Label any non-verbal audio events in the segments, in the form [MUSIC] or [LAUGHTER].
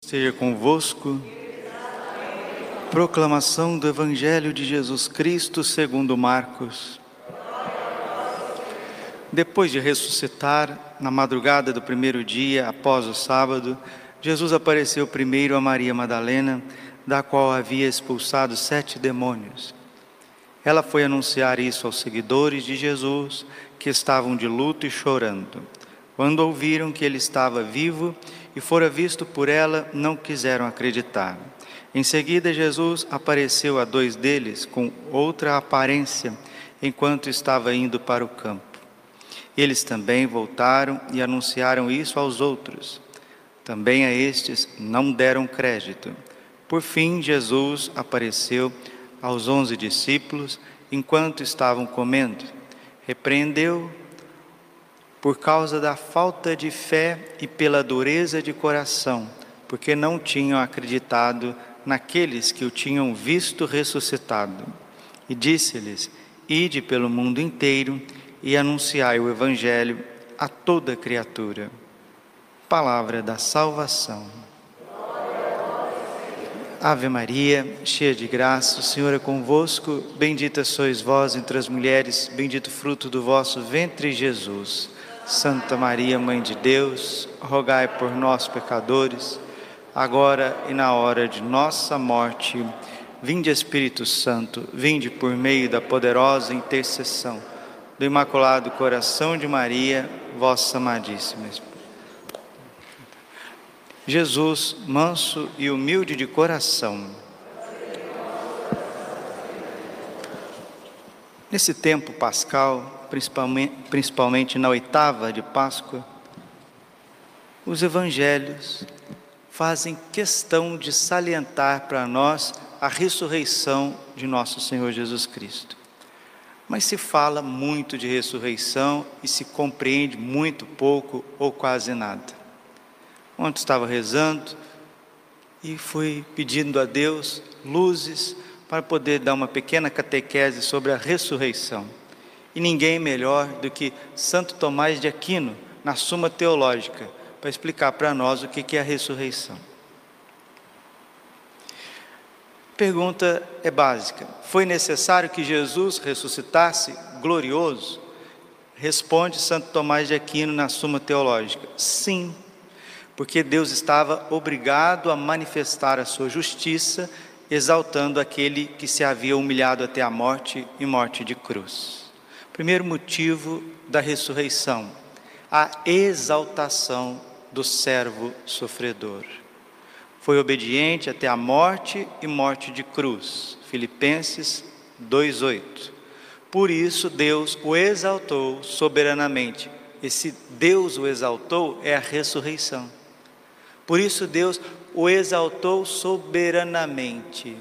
Seja convosco. Proclamação do Evangelho de Jesus Cristo segundo Marcos. Depois de ressuscitar, na madrugada do primeiro dia, após o sábado, Jesus apareceu primeiro a Maria Madalena, da qual havia expulsado sete demônios. Ela foi anunciar isso aos seguidores de Jesus, que estavam de luto e chorando. Quando ouviram que ele estava vivo e fora visto por ela, não quiseram acreditar. Em seguida, Jesus apareceu a dois deles com outra aparência, enquanto estava indo para o campo. Eles também voltaram e anunciaram isso aos outros. Também a estes não deram crédito. Por fim, Jesus apareceu aos onze discípulos enquanto estavam comendo. Repreendeu por causa da falta de fé e pela dureza de coração, porque não tinham acreditado naqueles que o tinham visto ressuscitado. E disse-lhes: Ide pelo mundo inteiro e anunciai o Evangelho a toda criatura. Palavra da salvação. Ave Maria, cheia de graça, o Senhor é convosco. Bendita sois vós entre as mulheres, bendito fruto do vosso ventre, Jesus. Santa Maria, Mãe de Deus, rogai por nós, pecadores, agora e na hora de nossa morte. Vinde, Espírito Santo, vinde por meio da poderosa intercessão do Imaculado Coração de Maria, vossa amadíssima. Jesus, manso e humilde de coração. Nesse tempo pascal, principalmente, principalmente na oitava de Páscoa, os evangelhos fazem questão de salientar para nós a ressurreição de nosso Senhor Jesus Cristo. Mas se fala muito de ressurreição e se compreende muito pouco ou quase nada. Ontem estava rezando e fui pedindo a Deus luzes para poder dar uma pequena catequese sobre a ressurreição. E ninguém melhor do que Santo Tomás de Aquino, na Suma Teológica, para explicar para nós o que é a ressurreição. Pergunta é básica: foi necessário que Jesus ressuscitasse glorioso? Responde Santo Tomás de Aquino na Suma Teológica: sim, porque Deus estava obrigado a manifestar a sua justiça, exaltando aquele que se havia humilhado até a morte e morte de cruz. Primeiro motivo da ressurreição, a exaltação do servo sofredor. Foi obediente até a morte e morte de cruz. Filipenses 2:8. Por isso Deus o exaltou soberanamente. Esse Deus o exaltou é a ressurreição. Por isso Deus o exaltou soberanamente.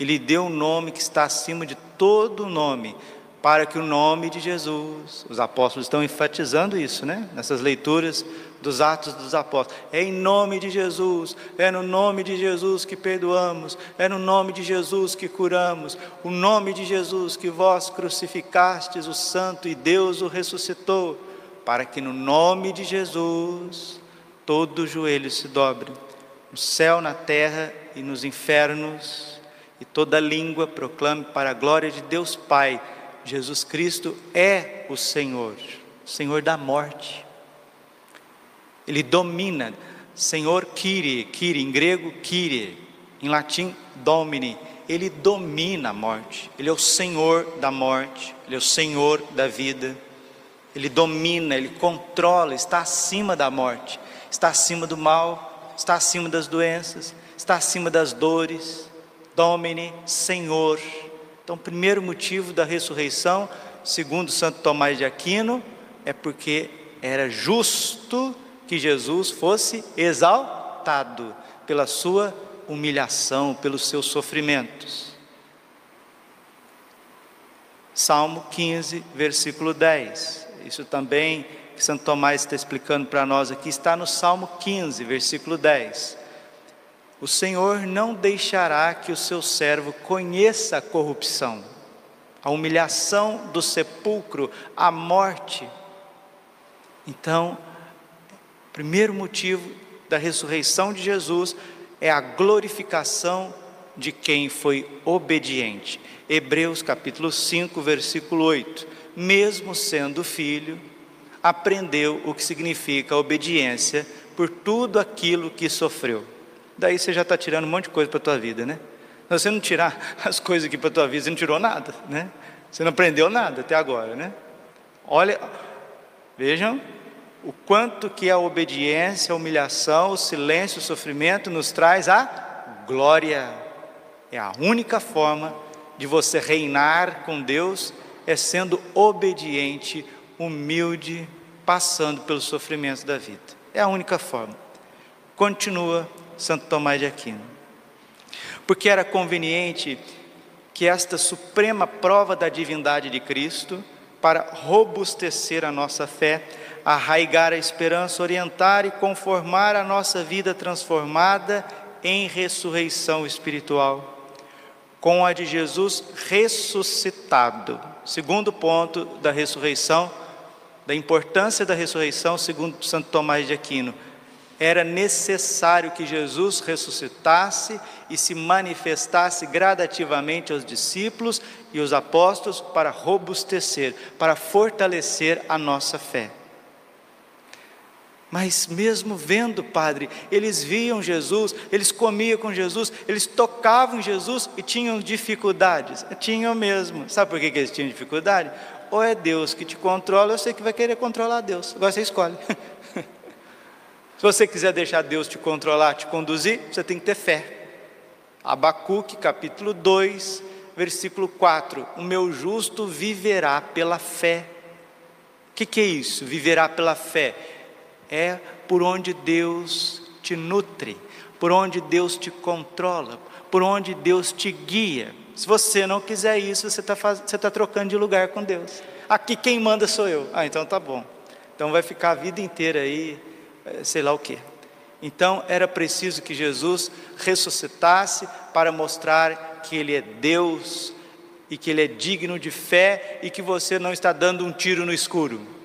Ele deu um nome que está acima de todo nome, para que o nome de Jesus, os apóstolos estão enfatizando isso, né? Nessas leituras dos Atos dos Apóstolos. É em nome de Jesus, é no nome de Jesus que perdoamos, é no nome de Jesus que curamos, o nome de Jesus que vós crucificastes o Santo e Deus o ressuscitou, para que no nome de Jesus todo joelho se dobre, no céu, na terra e nos infernos, e toda língua proclame para a glória de Deus Pai Jesus Cristo é o Senhor, Senhor da morte. Ele domina, Senhor Kyrie, Kyrie em grego, Kyrie, em latim, Domini. Ele domina a morte, Ele é o Senhor da morte, Ele é o Senhor da vida. Ele domina, Ele controla, está acima da morte, está acima do mal, está acima das doenças, está acima das dores. Domine, Senhor. Então, o primeiro motivo da ressurreição, segundo Santo Tomás de Aquino, é porque era justo que Jesus fosse exaltado pela sua humilhação, pelos seus sofrimentos. Salmo 15, versículo 10. Isso também que Santo Tomás está explicando para nós aqui, está no Salmo 15, versículo 10. O Senhor não deixará que o seu servo conheça a corrupção, a humilhação do sepulcro, a morte. Então, primeiro motivo da ressurreição de Jesus é a glorificação de quem foi obediente. Hebreus capítulo 5, versículo 8. Mesmo sendo filho, aprendeu o que significa obediência por tudo aquilo que sofreu. Daí você já está tirando um monte de coisa para a tua vida, né? Se você não tirar [LAUGHS] as coisas aqui para a tua vida, você não tirou nada, né? Você não aprendeu nada até agora, né? Olha, vejam o quanto que a obediência, a humilhação, o silêncio, o sofrimento nos traz a glória. É a única forma de você reinar com Deus é sendo obediente, humilde, passando pelos sofrimentos da vida. É a única forma. Continua Santo Tomás de Aquino. Porque era conveniente que esta suprema prova da divindade de Cristo, para robustecer a nossa fé, arraigar a esperança, orientar e conformar a nossa vida transformada em ressurreição espiritual, com a de Jesus ressuscitado. Segundo ponto da ressurreição, da importância da ressurreição, segundo Santo Tomás de Aquino, era necessário que Jesus ressuscitasse e se manifestasse gradativamente aos discípulos e aos apóstolos para robustecer, para fortalecer a nossa fé. Mas mesmo vendo, Padre, eles viam Jesus, eles comiam com Jesus, eles tocavam Jesus e tinham dificuldades. Tinham mesmo. Sabe por que, eles tinham dificuldade? Ou é Deus que te controla, ou você que vai querer controlar Deus. Agora você escolhe. [LAUGHS] Se você quiser deixar Deus te controlar, te conduzir, você tem que ter fé. Abacuque capítulo 2, versículo 4: O meu justo viverá pela fé. O que, que é isso? Viverá pela fé é por onde Deus te nutre, por onde Deus te controla, por onde Deus te guia. Se você não quiser isso, você está tá trocando de lugar com Deus. Aqui quem manda sou eu. Ah, então tá bom. Então vai ficar a vida inteira aí, sei lá o quê. Então era preciso que Jesus ressuscitasse para mostrar que Ele é Deus e que Ele é digno de fé e que você não está dando um tiro no escuro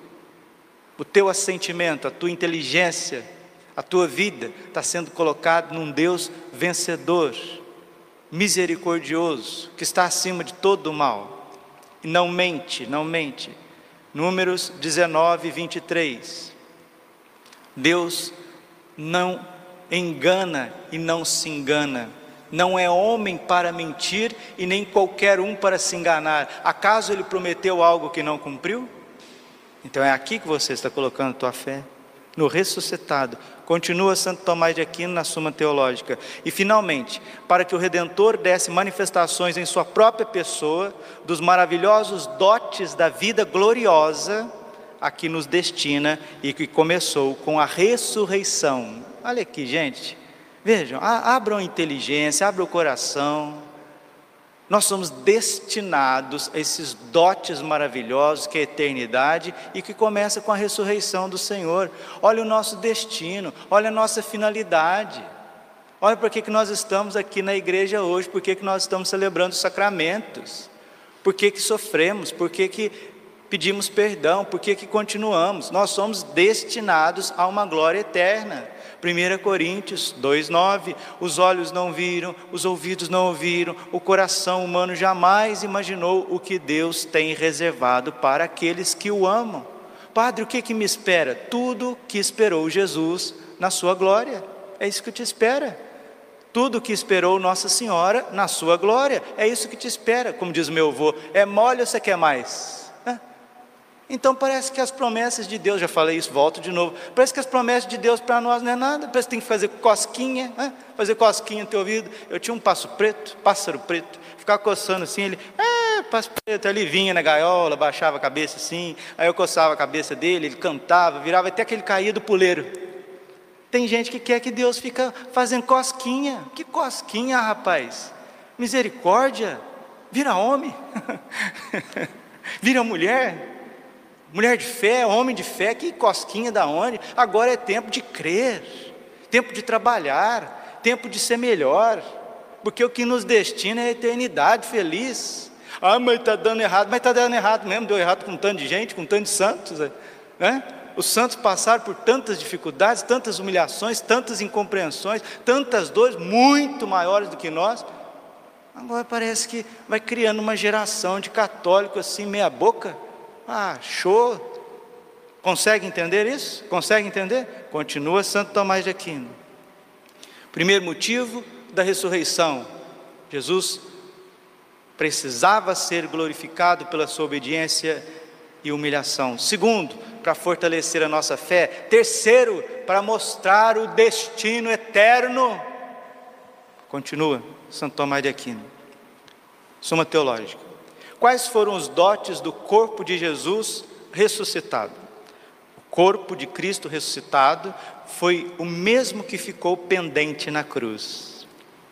o teu assentimento, a tua inteligência, a tua vida está sendo colocado num Deus vencedor, misericordioso, que está acima de todo o mal. E não mente, não mente. Números 19, 23. Deus não engana e não se engana. Não é homem para mentir e nem qualquer um para se enganar. Acaso ele prometeu algo que não cumpriu? Então é aqui que você está colocando a tua fé, no ressuscitado. Continua Santo Tomás de Aquino na Suma Teológica. E finalmente, para que o Redentor desse manifestações em sua própria pessoa dos maravilhosos dotes da vida gloriosa a que nos destina e que começou com a ressurreição. Olha aqui, gente. Vejam, abram a inteligência, abram o coração. Nós somos destinados a esses dotes maravilhosos que é a eternidade e que começa com a ressurreição do Senhor. Olha o nosso destino, olha a nossa finalidade. Olha por que, que nós estamos aqui na igreja hoje, por que, que nós estamos celebrando os sacramentos, por que, que sofremos, por que, que pedimos perdão, por que, que continuamos. Nós somos destinados a uma glória eterna. 1 Coríntios 2,9: os olhos não viram, os ouvidos não ouviram, o coração humano jamais imaginou o que Deus tem reservado para aqueles que o amam. Padre, o que, que me espera? Tudo que esperou Jesus na sua glória, é isso que te espera. Tudo que esperou Nossa Senhora na sua glória, é isso que te espera. Como diz meu avô, é mole ou você quer mais? Então parece que as promessas de Deus, já falei isso, volto de novo. Parece que as promessas de Deus para nós não é nada. Parece que tem que fazer cosquinha, né? fazer cosquinha no teu ouvido. Eu tinha um passo preto, pássaro preto, ficava coçando assim, ele, é, pássaro preto. Ele vinha na gaiola, baixava a cabeça assim, aí eu coçava a cabeça dele, ele cantava, virava até que ele caía do puleiro. Tem gente que quer que Deus fica fazendo cosquinha. Que cosquinha, rapaz? Misericórdia. Vira homem. [LAUGHS] Vira mulher mulher de fé, homem de fé, que cosquinha da onde? Agora é tempo de crer, tempo de trabalhar, tempo de ser melhor, porque o que nos destina é a eternidade feliz. Ah, mas está dando errado, mas está dando errado mesmo, deu errado com um tanto de gente, com um tanto de santos, né? Os santos passaram por tantas dificuldades, tantas humilhações, tantas incompreensões, tantas dores muito maiores do que nós. Agora parece que vai criando uma geração de católicos assim, meia boca. Ah, show. Consegue entender isso? Consegue entender? Continua Santo Tomás de Aquino. Primeiro motivo da ressurreição. Jesus precisava ser glorificado pela sua obediência e humilhação. Segundo, para fortalecer a nossa fé. Terceiro, para mostrar o destino eterno. Continua Santo Tomás de Aquino. Suma teológica. Quais foram os dotes do corpo de Jesus ressuscitado? O corpo de Cristo ressuscitado foi o mesmo que ficou pendente na cruz.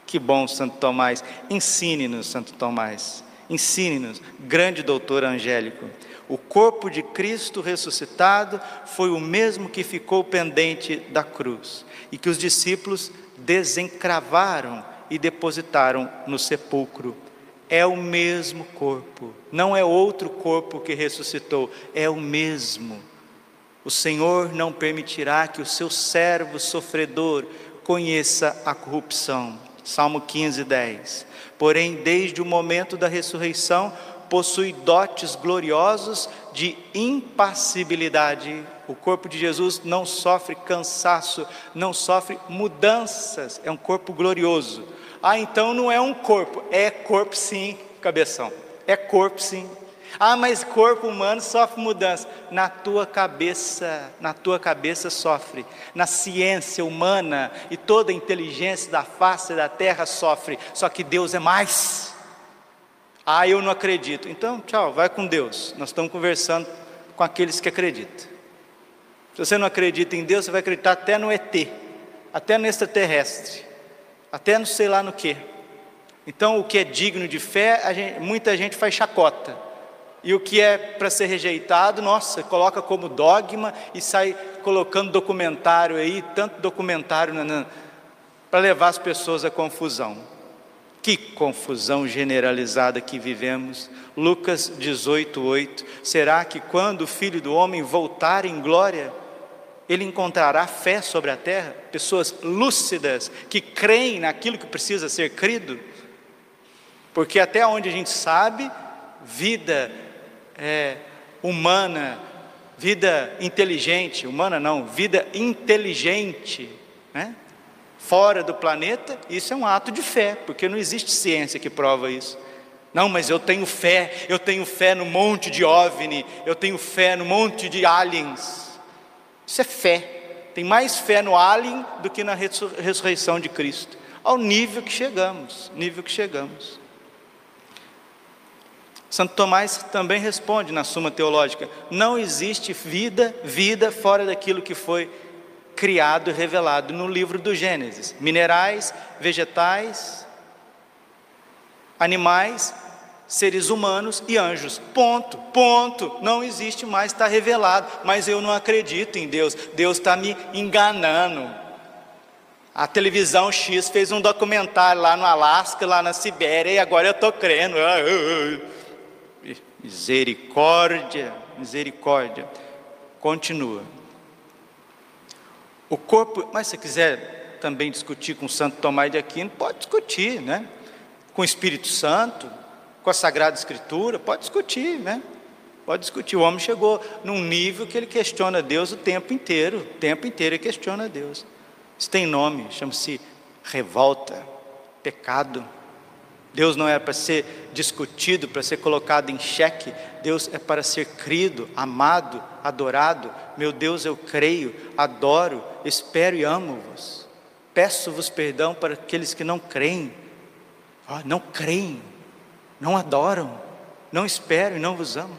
Que bom, Santo Tomás. Ensine-nos, Santo Tomás. Ensine-nos, grande doutor angélico. O corpo de Cristo ressuscitado foi o mesmo que ficou pendente da cruz e que os discípulos desencravaram e depositaram no sepulcro. É o mesmo corpo, não é outro corpo que ressuscitou, é o mesmo. O Senhor não permitirá que o seu servo sofredor conheça a corrupção. Salmo 15, 10. Porém, desde o momento da ressurreição, possui dotes gloriosos de impassibilidade. O corpo de Jesus não sofre cansaço, não sofre mudanças, é um corpo glorioso. Ah, então não é um corpo, é corpo sim, cabeção. É corpo sim. Ah, mas corpo humano sofre mudança. Na tua cabeça, na tua cabeça sofre. Na ciência humana e toda a inteligência da face da terra sofre. Só que Deus é mais. Ah, eu não acredito. Então, tchau, vai com Deus. Nós estamos conversando com aqueles que acreditam. Se você não acredita em Deus, você vai acreditar até no ET, até no extraterrestre, até no sei lá no que. Então, o que é digno de fé, gente, muita gente faz chacota. E o que é para ser rejeitado, nossa, coloca como dogma e sai colocando documentário aí, tanto documentário para levar as pessoas à confusão. Que confusão generalizada que vivemos. Lucas 18:8. Será que quando o Filho do homem voltar em glória, ele encontrará fé sobre a terra? Pessoas lúcidas que creem naquilo que precisa ser crido? Porque até onde a gente sabe, vida é, humana, vida inteligente, humana não, vida inteligente, né? fora do planeta, isso é um ato de fé, porque não existe ciência que prova isso. Não, mas eu tenho fé, eu tenho fé no monte de OVNI, eu tenho fé no monte de aliens. Isso é fé. Tem mais fé no alien do que na ressurreição de Cristo. Ao nível que chegamos, nível que chegamos. Santo Tomás também responde na Suma Teológica: não existe vida, vida fora daquilo que foi criado e revelado no livro do Gênesis: minerais, vegetais, animais, seres humanos e anjos. Ponto, ponto. Não existe mais, está revelado. Mas eu não acredito em Deus. Deus está me enganando. A televisão X fez um documentário lá no Alasca, lá na Sibéria, e agora eu estou crendo. Misericórdia, misericórdia. Continua. O corpo, mas se quiser também discutir com Santo Tomás de Aquino, pode discutir, né? Com o Espírito Santo, com a Sagrada Escritura, pode discutir, né? Pode discutir. O homem chegou num nível que ele questiona Deus o tempo inteiro, o tempo inteiro ele questiona Deus. Isso tem nome, chama-se revolta, pecado. Deus não é para ser discutido, para ser colocado em xeque. Deus é para ser crido, amado, adorado. Meu Deus, eu creio, adoro, espero e amo-vos. Peço-vos perdão para aqueles que não creem. Oh, não creem, não adoram, não esperam e não vos amam.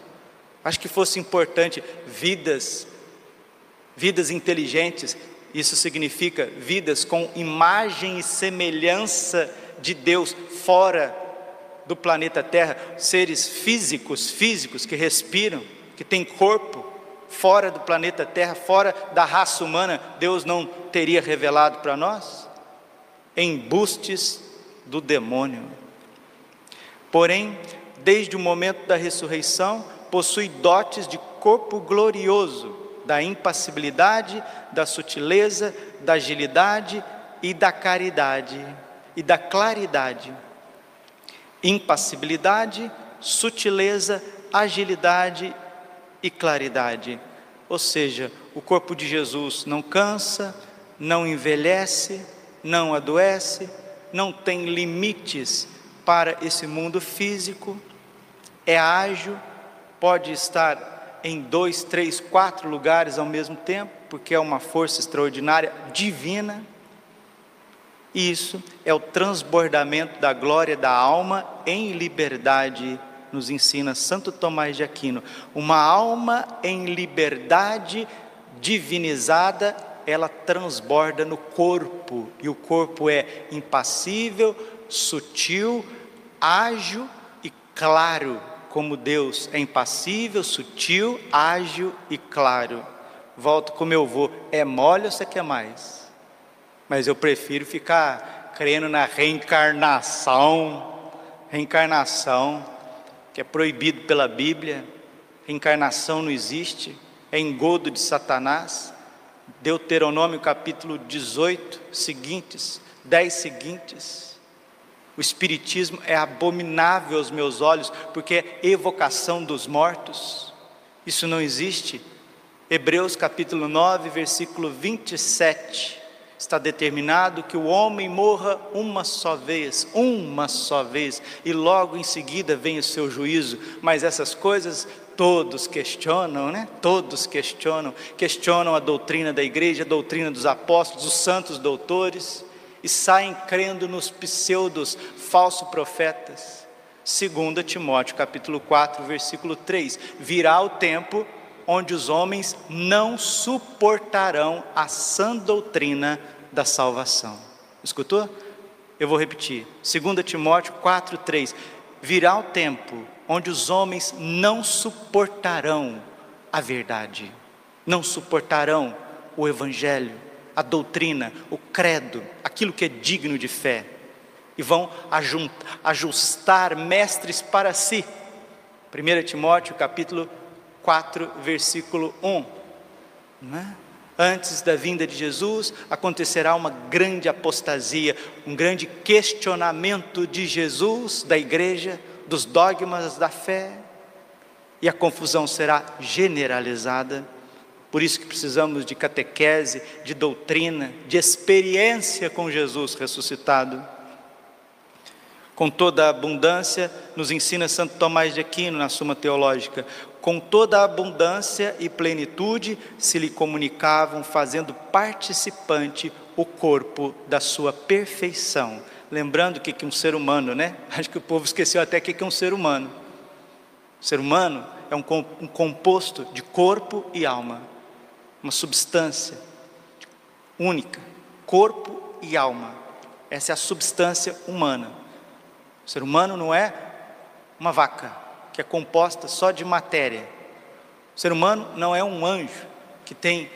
Acho que fosse importante vidas, vidas inteligentes. Isso significa vidas com imagem e semelhança de Deus fora do planeta Terra, seres físicos, físicos que respiram, que têm corpo, fora do planeta Terra, fora da raça humana, Deus não teria revelado para nós? Embustes do demônio. Porém, desde o momento da ressurreição, possui dotes de corpo glorioso, da impassibilidade, da sutileza, da agilidade e da caridade e da claridade. Impassibilidade, sutileza, agilidade e claridade. Ou seja, o corpo de Jesus não cansa, não envelhece, não adoece, não tem limites para esse mundo físico, é ágil, pode estar em dois, três, quatro lugares ao mesmo tempo, porque é uma força extraordinária, divina. Isso é o transbordamento da glória da alma em liberdade, nos ensina Santo Tomás de Aquino. Uma alma em liberdade divinizada, ela transborda no corpo, e o corpo é impassível, sutil, ágil e claro, como Deus é impassível, sutil, ágil e claro. Volto como eu vou, é mole ou você quer mais? Mas eu prefiro ficar crendo na reencarnação, reencarnação, que é proibido pela Bíblia, reencarnação não existe, é engodo de Satanás. Deuteronômio capítulo 18, seguintes, 10 seguintes. O Espiritismo é abominável aos meus olhos, porque é evocação dos mortos. Isso não existe. Hebreus capítulo 9, versículo 27 está determinado que o homem morra uma só vez, uma só vez, e logo em seguida vem o seu juízo, mas essas coisas todos questionam, né? Todos questionam, questionam a doutrina da igreja, a doutrina dos apóstolos, os santos doutores, e saem crendo nos pseudos falsos profetas. 2 Timóteo capítulo 4, versículo 3: Virá o tempo onde os homens não suportarão a sã doutrina da salvação. Escutou? Eu vou repetir. 2 Timóteo 4:3. Virá o tempo onde os homens não suportarão a verdade, não suportarão o evangelho, a doutrina, o credo, aquilo que é digno de fé, e vão ajustar mestres para si. 1 Timóteo capítulo 4, versículo 1. Não é? Antes da vinda de Jesus, acontecerá uma grande apostasia, um grande questionamento de Jesus, da igreja, dos dogmas da fé, e a confusão será generalizada. Por isso que precisamos de catequese, de doutrina, de experiência com Jesus ressuscitado. Com toda a abundância, nos ensina Santo Tomás de Aquino na Suma Teológica, com toda a abundância e plenitude se lhe comunicavam, fazendo participante o corpo da sua perfeição. Lembrando que, que um ser humano, né? [LAUGHS] Acho que o povo esqueceu até que, que é um ser humano. O ser humano é um, um composto de corpo e alma, uma substância única, corpo e alma. Essa é a substância humana. O ser humano não é uma vaca, que é composta só de matéria. O ser humano não é um anjo que tem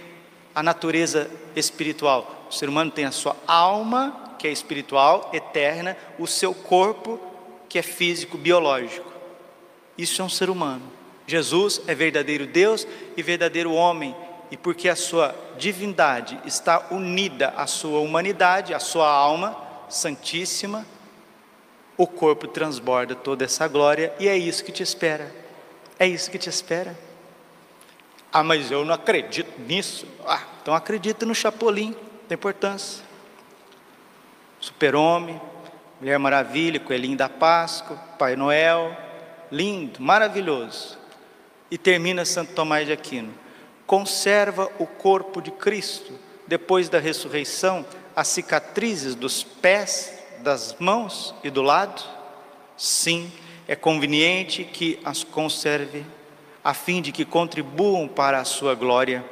a natureza espiritual. O ser humano tem a sua alma, que é espiritual, eterna, o seu corpo, que é físico, biológico. Isso é um ser humano. Jesus é verdadeiro Deus e verdadeiro homem, e porque a sua divindade está unida à sua humanidade, à sua alma santíssima, o corpo transborda toda essa glória e é isso que te espera. É isso que te espera. Ah, mas eu não acredito nisso. Ah, então acredita no Chapolin, tem importância. Super-Homem, Mulher Maravilha, Coelhinho da Páscoa, Pai Noel, lindo, maravilhoso. E termina Santo Tomás de Aquino. Conserva o corpo de Cristo, depois da ressurreição, as cicatrizes dos pés das mãos e do lado? Sim, é conveniente que as conserve, a fim de que contribuam para a sua glória,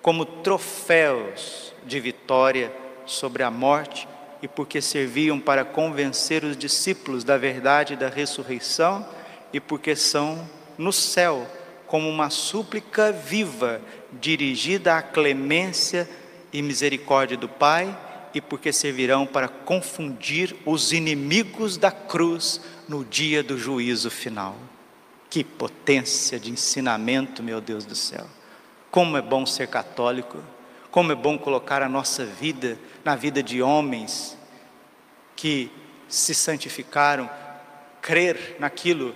como troféus de vitória sobre a morte, e porque serviam para convencer os discípulos da verdade da ressurreição, e porque são no céu como uma súplica viva dirigida à clemência e misericórdia do Pai e porque servirão para confundir os inimigos da cruz no dia do juízo final. Que potência de ensinamento, meu Deus do céu! Como é bom ser católico, como é bom colocar a nossa vida na vida de homens que se santificaram, crer naquilo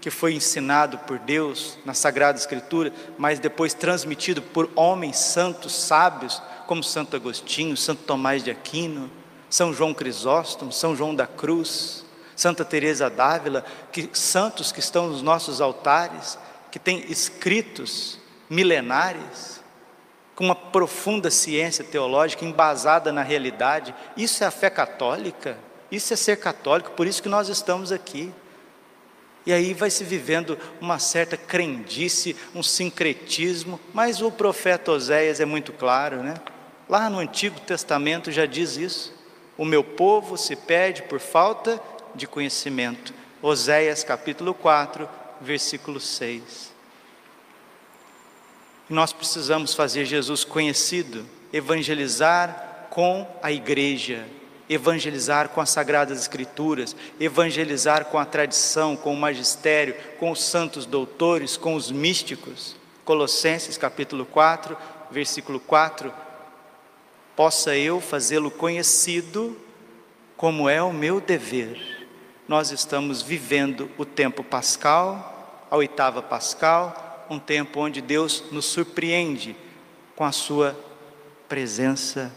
que foi ensinado por Deus na Sagrada Escritura, mas depois transmitido por homens santos, sábios, como Santo Agostinho, Santo Tomás de Aquino, São João Crisóstomo, São João da Cruz, Santa Teresa d'Ávila, que santos que estão nos nossos altares, que têm escritos milenares, com uma profunda ciência teológica embasada na realidade. Isso é a fé católica, isso é ser católico, por isso que nós estamos aqui. E aí vai se vivendo uma certa crendice, um sincretismo, mas o profeta Oséias é muito claro, né? Lá no Antigo Testamento já diz isso. O meu povo se perde por falta de conhecimento. Oséias capítulo 4, versículo 6. Nós precisamos fazer Jesus conhecido, evangelizar com a igreja, evangelizar com as sagradas escrituras, evangelizar com a tradição, com o magistério, com os santos doutores, com os místicos. Colossenses capítulo 4, versículo 4, possa eu fazê-lo conhecido como é o meu dever. Nós estamos vivendo o tempo pascal, a oitava pascal, um tempo onde Deus nos surpreende com a sua presença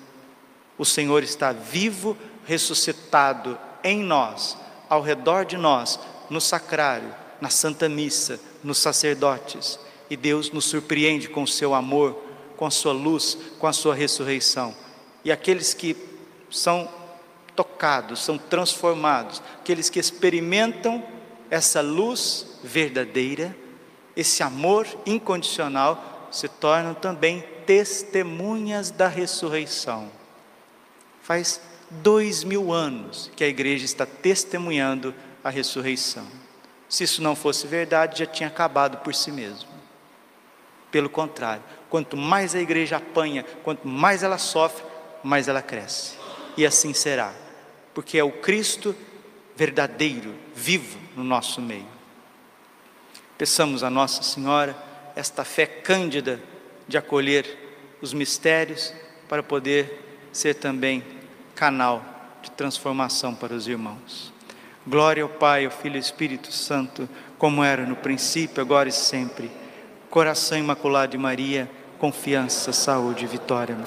o Senhor está vivo, ressuscitado em nós, ao redor de nós, no sacrário, na Santa Missa, nos sacerdotes. E Deus nos surpreende com o seu amor, com a sua luz, com a sua ressurreição. E aqueles que são tocados, são transformados, aqueles que experimentam essa luz verdadeira, esse amor incondicional, se tornam também testemunhas da ressurreição. Faz dois mil anos que a igreja está testemunhando a ressurreição. Se isso não fosse verdade, já tinha acabado por si mesmo. Pelo contrário, quanto mais a igreja apanha, quanto mais ela sofre, mais ela cresce. E assim será, porque é o Cristo verdadeiro, vivo no nosso meio. Peçamos a Nossa Senhora esta fé cândida de acolher os mistérios para poder ser também canal de transformação para os irmãos. Glória ao Pai, ao Filho e ao Espírito Santo, como era no princípio, agora e sempre. Coração imaculado de Maria, confiança, saúde e vitória.